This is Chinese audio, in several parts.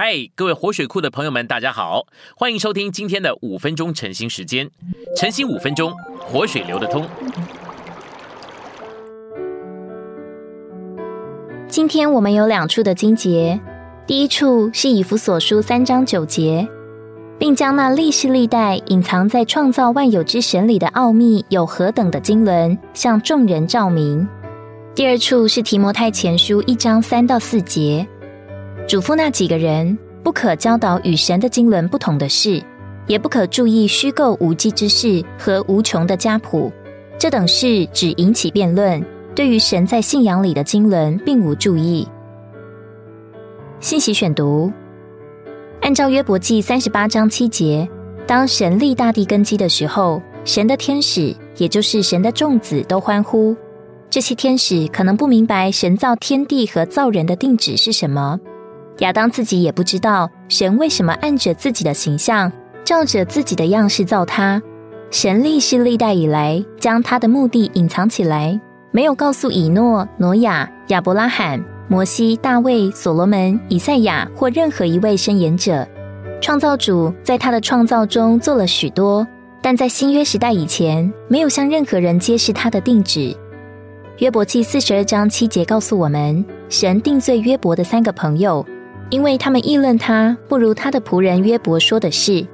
嗨，各位活水库的朋友们，大家好，欢迎收听今天的五分钟晨兴时间。晨兴五分钟，活水流得通。今天我们有两处的经节，第一处是以弗所书三章九节，并将那历世历代隐藏在创造万有之神里的奥秘有何等的经纶，向众人照明。第二处是提摩太前书一章三到四节。嘱咐那几个人，不可教导与神的经纶不同的事，也不可注意虚构无稽之事和无穷的家谱。这等事只引起辩论，对于神在信仰里的经纶并无注意。信息选读：按照约伯记三十八章七节，当神立大地根基的时候，神的天使，也就是神的众子，都欢呼。这些天使可能不明白神造天地和造人的定旨是什么。亚当自己也不知道神为什么按着自己的形象，照着自己的样式造他。神历是历代以来将他的目的隐藏起来，没有告诉以诺、挪亚、亚伯拉罕、摩西、大卫、所罗门、以赛亚或任何一位申言者。创造主在他的创造中做了许多，但在新约时代以前，没有向任何人揭示他的定旨。约伯记四十二章七节告诉我们，神定罪约伯的三个朋友。因为他们议论他不如他的仆人约伯说的是，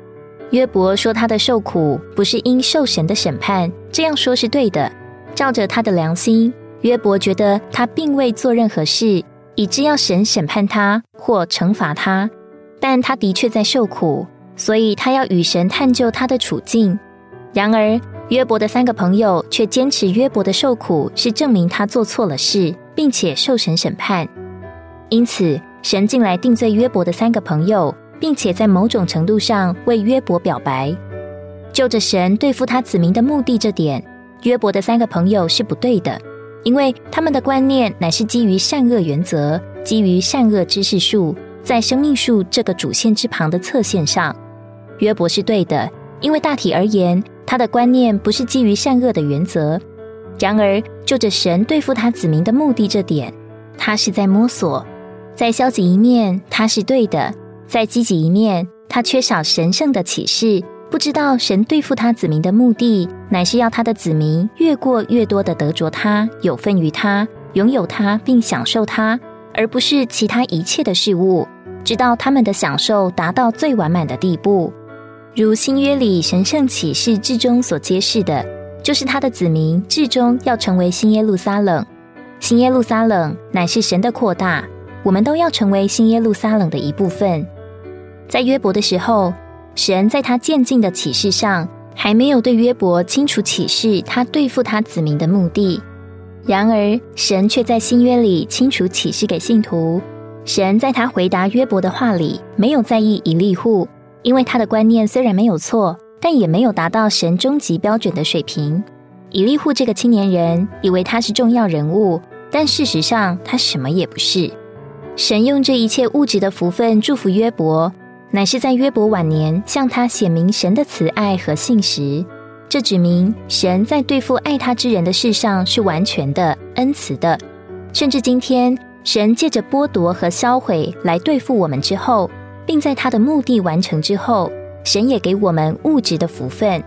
约伯说他的受苦不是因受神的审判，这样说是对的。照着他的良心，约伯觉得他并未做任何事，以致要神审判他或惩罚他，但他的确在受苦，所以他要与神探究他的处境。然而，约伯的三个朋友却坚持约伯的受苦是证明他做错了事，并且受神审判，因此。神进来定罪约伯的三个朋友，并且在某种程度上为约伯表白，就着神对付他子民的目的这点，约伯的三个朋友是不对的，因为他们的观念乃是基于善恶原则，基于善恶知识树，在生命树这个主线之旁的侧线上。约伯是对的，因为大体而言，他的观念不是基于善恶的原则。然而，就着神对付他子民的目的这点，他是在摸索。在消极一面，他是对的；在积极一面，他缺少神圣的启示，不知道神对付他子民的目的，乃是要他的子民越过越多的得着他，有份于他，拥有他，并享受他，而不是其他一切的事物，直到他们的享受达到最完满的地步。如新约里神圣启示至终所揭示的，就是他的子民至终要成为新耶路撒冷。新耶路撒冷乃是神的扩大。我们都要成为新耶路撒冷的一部分。在约伯的时候，神在他渐进的启示上，还没有对约伯清楚启示他对付他子民的目的。然而，神却在新约里清楚启示给信徒。神在他回答约伯的话里，没有在意以利户，因为他的观念虽然没有错，但也没有达到神终极标准的水平。以利户这个青年人以为他是重要人物，但事实上他什么也不是。神用这一切物质的福分祝福约伯，乃是在约伯晚年向他显明神的慈爱和信实。这指明神在对付爱他之人的事上是完全的恩慈的。甚至今天，神借着剥夺和销毁来对付我们之后，并在他的目的完成之后，神也给我们物质的福分。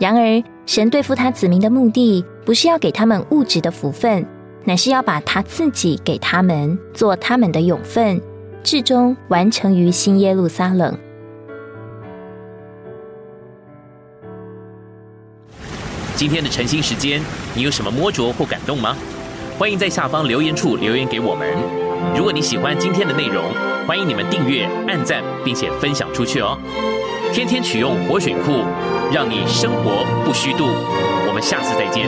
然而，神对付他子民的目的，不是要给他们物质的福分。乃是要把他自己给他们做他们的永分，至终完成于新耶路撒冷。今天的晨兴时间，你有什么摸着或感动吗？欢迎在下方留言处留言给我们。如果你喜欢今天的内容，欢迎你们订阅、按赞，并且分享出去哦。天天取用活水库，让你生活不虚度。我们下次再见。